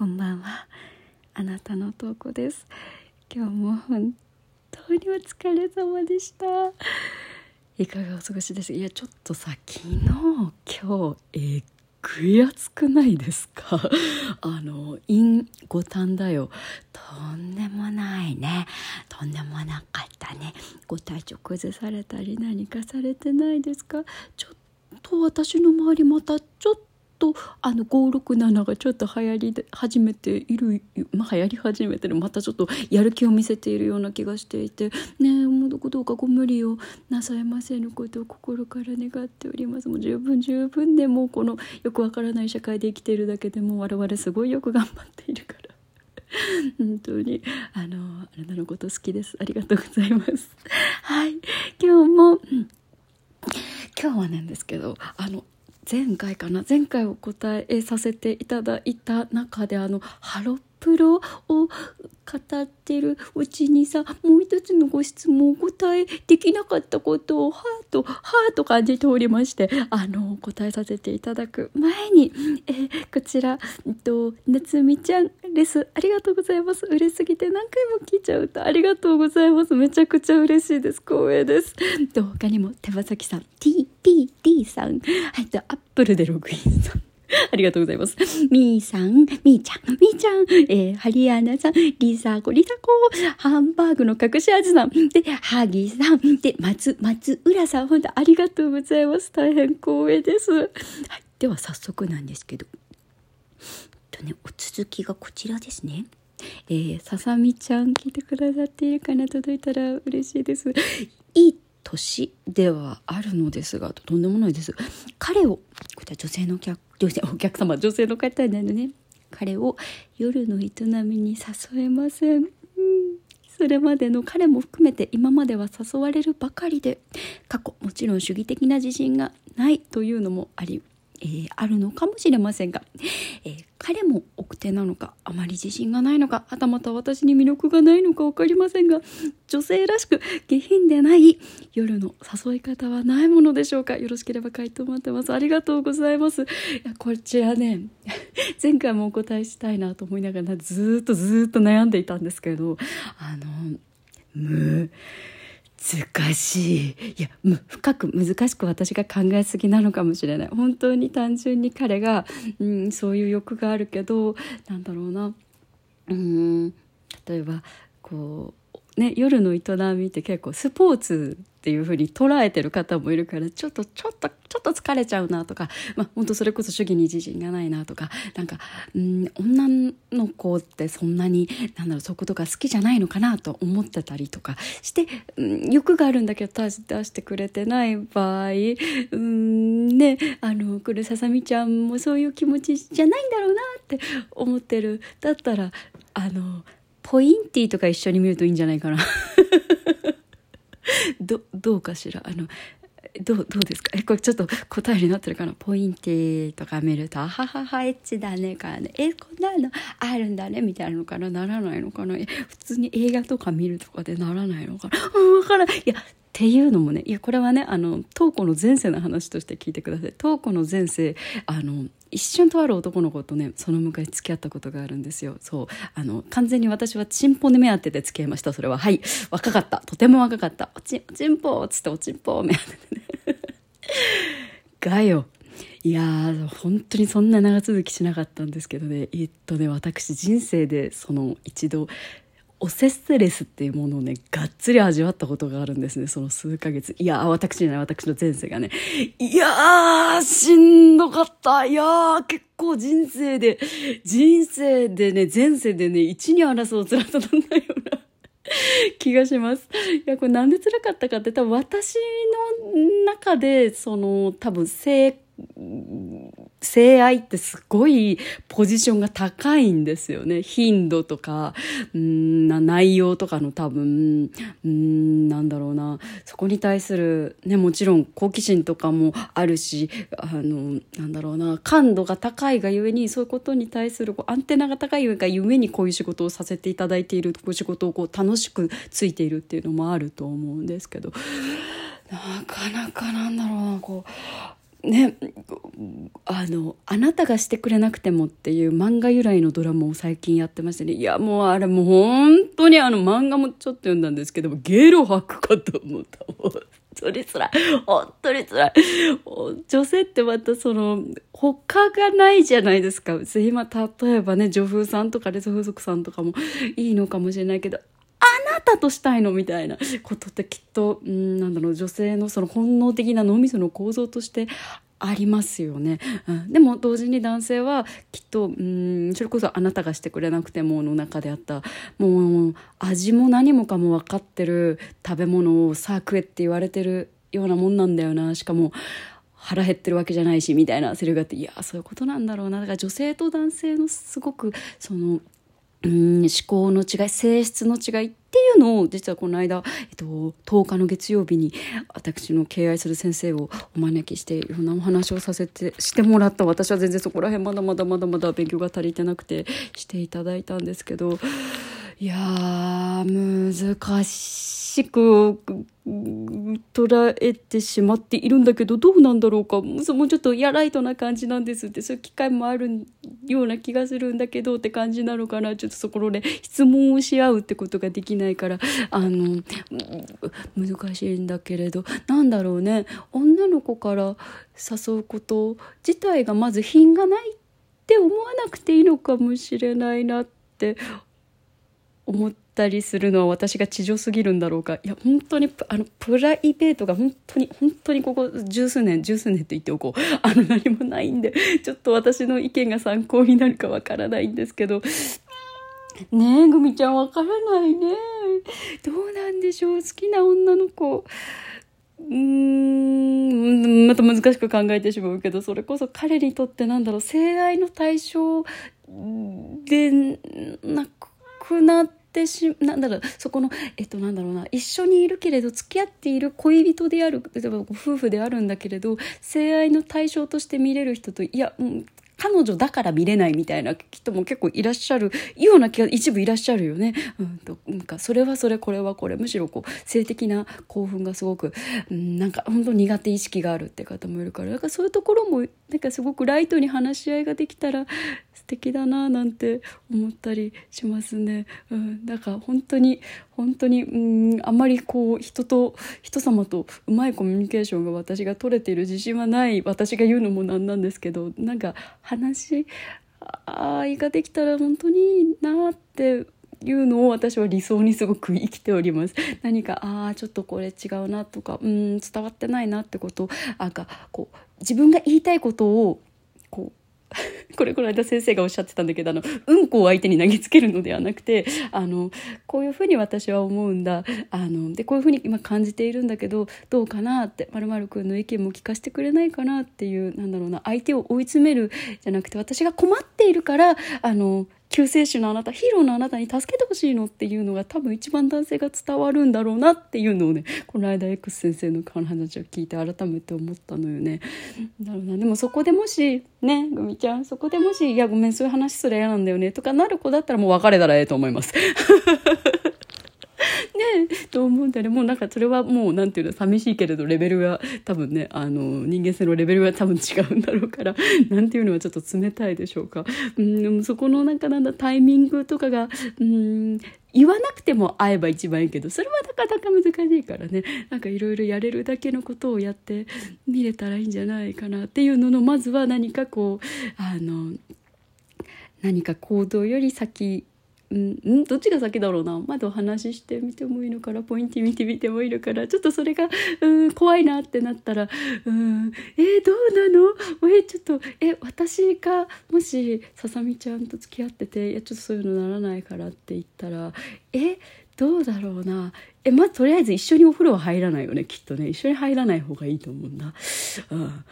こんばんは。あなたの投稿です。今日も本当にお疲れ様でした。いかがお過ごしです？いやちょっとさ昨日今日えぐい暑くないですか？あの陰五反だよ。とんでもないね。とんでもなかったね。ご体調崩されたり何かされてないですか？ちょっと私の周りまたちょっとあの567がちょっと流行り始めているまあ流行り始めてるまたちょっとやる気を見せているような気がしていてねえもうどこどうかご無理をなさいませぬことを心から願っております。もう十分十分でもうこのよくわからない社会で生きているだけでも我々すごいよく頑張っているから。本当にあのあなたのこと好きです。ありがとうございます。はい。今日も今日はなんですけどあの前回かな？前回お答えさせていただいた中であのハロプロを語ってるうちにさもう一つのご質問お答えできなかったことをハートハート感じておりましてあの答えさせていただく前に、え、こちら、えっと、夏美ちゃんです。ありがとうございます。嬉しすぎて何回も聞いちゃうとありがとうございます。めちゃくちゃ嬉しいです。光栄です。と他にも手羽先さん。TP さん。はいとアップルでログインさん。ありがとうございます。みーさん、みーちゃん、みーちゃん、えー、ハリアナさん、リサコ、リサコ、ハンバーグの隠し味さん、で、ハギさん、で、松、松浦さん、本当ありがとうございます。大変光栄です。はい、では早速なんですけど、とね、お続きがこちらですね。えー、ささみちゃん聞いてくださっているかな？届いたら嬉しいです。いい年ではあるのですがとんでもないです。彼をこちら女性のお客女性お客様女性の方なのね。彼を夜の営みに誘えません、うん、それまでの彼も含めて今までは誘われるばかりで過去もちろん主義的な自信がないというのもありえー、あるのかもしれませんが、えー、彼も奥手なのかあまり自信がないのかはたまた私に魅力がないのか分かりませんが女性らしく下品でない夜の誘い方はないものでしょうか。よろしければ回答待ってます。ありがとうございます。いやこちらね 前回もお答えしたいなと思いながらずっとずっと悩んでいたんですけどあのむ難しい。いや深く難しく私が考えすぎなのかもしれない。本当に単純に彼が、うん、そういう欲があるけどなんだろうな。うん例えばこうね夜の営みって結構スポーツっていうふうに捉えてる方もいるからちょっとちょっとっと疲れちゃうなとか、まあ、本当それこそ主義に自信がないなとかなんかうん女の子ってそんなになんだろうそういうことが好きじゃないのかなと思ってたりとかして、うん、欲があるんだけど出してくれてない場合うんねあのこれささみちゃんもそういう気持ちじゃないんだろうなって思ってる。だったらあのポインティとか一緒に見るといいんじゃないかな。どどうかしら？あのどうどうですか？えこれちょっと答えになってるかな？ポインテとか見ると「あはははエッチだね」からね「えこんなのあるんだね」みたいなのかな？ならないのかな？普通に映画とか見るとかでならないのかな？うん分からん。いやっていうのもねいやこれはねあの瞳子の前世の話として聞いてください。瞳子の前世あの一瞬とある男の子とねその向かい付き合ったことがあるんですよ。そう。あの完全に私はチンポで目当てで付き合いました。それははい。若かった。とても若かった。おちおちんぽっつっておちんぽ目当てで。ねがよいやー本当にそんな長続きしなかったんですけどね。えっとね私人生でその一度おせステレスっていうものをねがっつり味わったことがあるんですね。その数ヶ月。いや私じゃない私の前世がね。いやーしんどかった。いやー結構人生で人生でね前世でね一に争う辛さなんだよな気がします。いや、これなんで辛かったかって多分私の中でその多分性性愛ってすごいポジションが高いんですよね。頻度とか、うんな内容とかの多分、うんなんだろうな。そこに対する、ね、もちろん好奇心とかもあるし、あの、なんだろうな、感度が高いがゆえに、そういうことに対するこうアンテナが高いがゆえにこういう仕事をさせていただいている、こういう仕事をこう楽しくついているっていうのもあると思うんですけど、なかなかなんだろうな、こう、ねあの「あなたがしてくれなくても」っていう漫画由来のドラマを最近やってましてね。いやもうあれもう本当にあの漫画もちょっと読んだんですけどゲロ吐くかと思った。本当につらい。本当につらい。女性ってまたその他がないじゃないですか。今例えばね女風さんとかレズ風俗さんとかもいいのかもしれないけどなたとしたいのみたいなことってきっとうんなんだろう女性のその本能的な脳みその構造としてありますよね、うん、でも同時に男性はきっとうんそれこそあなたがしてくれなくてもの中であったもう味も何もかも分かってる食べ物をさあ食えって言われてるようなもんなんだよな。しかも腹減ってるわけじゃないしみたいなセリフがあっていやそういうことなんだろうな。だから女性と男性のすごくそのうん思考の違い性質の違いっていうのを実はこの間、えっと、10日の月曜日に私の敬愛する先生をお招きしていろんなお話をさせてしてもらった。私は全然そこら辺まだまだまだまだ勉強が足りてなくてしていただいたんですけどいやー難しい。く捉えてしまっているんだけどどうなんだろうか。もうちょっとやライトな感じなんですって。そういう機会もあるような気がするんだけどって感じなのかな。ちょっとそこで質問をし合うってことができないから。あの難しいんだけれど。なんだろうね。女の子から誘うこと自体がまず品がないって思わなくていいのかもしれないなって思ったりするのは私が地上すぎるんだろうか。いや本当にあのプライベートが本当に本当にここ十数年十数年って言っておこう。あの何もないんでちょっと私の意見が参考になるかわからないんですけど。ねえグミちゃんわからないね。どうなんでしょう？好きな女の子。うーんまた難しく考えてしまうけどそれこそ彼にとってなんだろう性愛の対象でなくなってってしなんだろうそこのえっとなんだろうな一緒にいるけれど付き合っている恋人である例えば夫婦であるんだけれど性愛の対象として見れる人といや、うん、彼女だから見れないみたいな人も結構いらっしゃるような気が一部いらっしゃるよね。うんとなんかそれはそれこれはこれむしろこう性的な興奮がすごく、うん、なんか本当苦手意識があるって方もいるからだからそういうところもなんかすごくライトに話し合いができたら素敵だななんて思ったりしますね。うん、だから本当に本当にうんあんまりこう人と人様とうまいコミュニケーションが私が取れている自信はない私が言うのもなんなんですけどなんか話愛ができたら本当にいいなっていうのを私は理想にすごく生きております。何かああちょっとこれ違うなとかうん伝わってないなってことなんかこう自分が言いたいことをこう これこの間先生がおっしゃってたんだけどあのうんこを相手に投げつけるのではなくてあのこういうふうに私は思うんだ。あのでこういうふうに今感じているんだけどどうかなってまるくんの意見も聞かせてくれないかなっていうなんだろうな相手を追い詰めるじゃなくて私が困っているからあの救世主のあなたヒーローのあなたに助けてほしいのっていうのが多分一番男性が伝わるんだろうなっていうのをねこの間 X 先生の話を聞いて改めて思ったのよね。だろうなでもそこでもしねグミちゃんそこでもし「いやごめんそういう話すら嫌なんだよね」とかなる子だったらもう別れたらええと思います。と思うんだよねもうなんかそれはもうなんていうの寂しいけれどレベルが多分ねあの人間性のレベルが多分違うんだろうから なんていうのはちょっと冷たいでしょうか。うんそこのなんかなんだタイミングとかがうん言わなくても会えば一番いいけどそれはなかなか難しいからねなんかいろいろやれるだけのことをやってみれたらいいんじゃないかなっていうののまずは何かこうあの何か行動より先うん、どっちが先だろうな。まだお話ししてみてもいいのからポイント見てみてもいいのからちょっとそれが、うん、怖いなってなったら「うん、えー、どうなの？えちょっとえ私がもしささみちゃんと付き合ってていやちょっとそういうのならないから」って言ったら「えどうだろうな。えまずとりあえず一緒にお風呂は入らないよねきっとね。一緒に入らない方がいいと思うんだ。うん。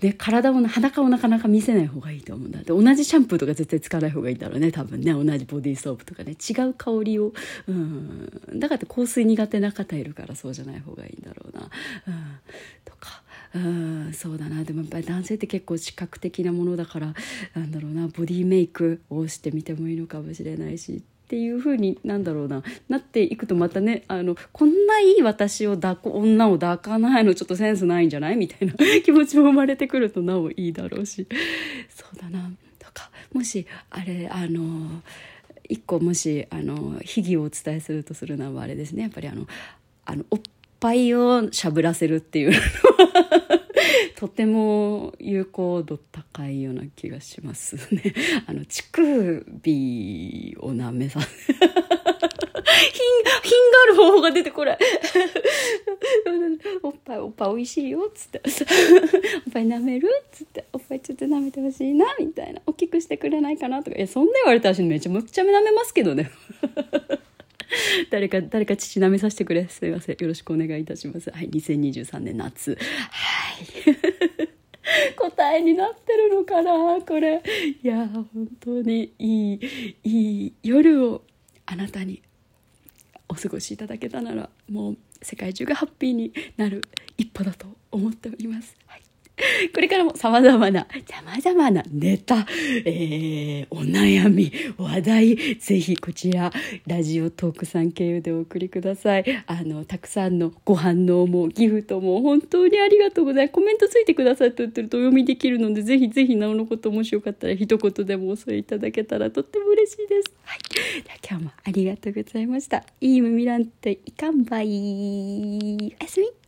で体を裸をなかなか見せない方がいいと思うんだ。で同じシャンプーとか絶対使わない方がいいんだろうね多分ね。同じボディーソープとかね。違う香りを、うん、だからって香水苦手な方いるからそうじゃない方がいいんだろうな、うん、とか。うん、そうだな。でもやっぱり男性って結構視覚的なものだからなんだろうな。ボディメイクをしてみてもいいのかもしれないし。っていう風になんだろうななっていくとまたねあのこんないい私を抱く女を抱かないのちょっとセンスないんじゃない？みたいな 気持ちも生まれてくるとなおいいだろうし。そうだな。とかもしあれあの一個もしあの秘技をお伝えするとするのはあれですね。やっぱりあのあのおっぱいをしゃぶらせるっていうのは とても有効度高いような気がしますね。あの乳首を舐めさせ 品品がある方法が出てこない。おっぱいおっぱい美味しいよっつって。おっぱい舐めるっつって。おっぱいちょっと舐めてほしいなみたいな。大きくしてくれないかなとか。いやそんな言われたら私めちゃめちゃ舐めますけどね 誰か誰か父舐めさせてくれ。すいません。よろしくお願いいたします。はい。2023年夏はい。答えになってるのかなこれ。いや本当にいいいい夜をあなたにお過ごしいただけたならもう世界中がハッピーになる一歩だと思っております。はい。これからも様々な、様々なネタ、えー、お悩み、話題、ぜひこちら、ラジオトークさん経由でお送りください。あの、たくさんのご反応も、ギフトも、本当にありがとうございます。コメントついてくださいと言ってるとお読みできるので、ぜひぜひなおのこともしよかったら一言でもお添えいただけたらとっても嬉しいです。はい。じゃ今日もありがとうございました。いい夢見らんていかんばい。おやすみ。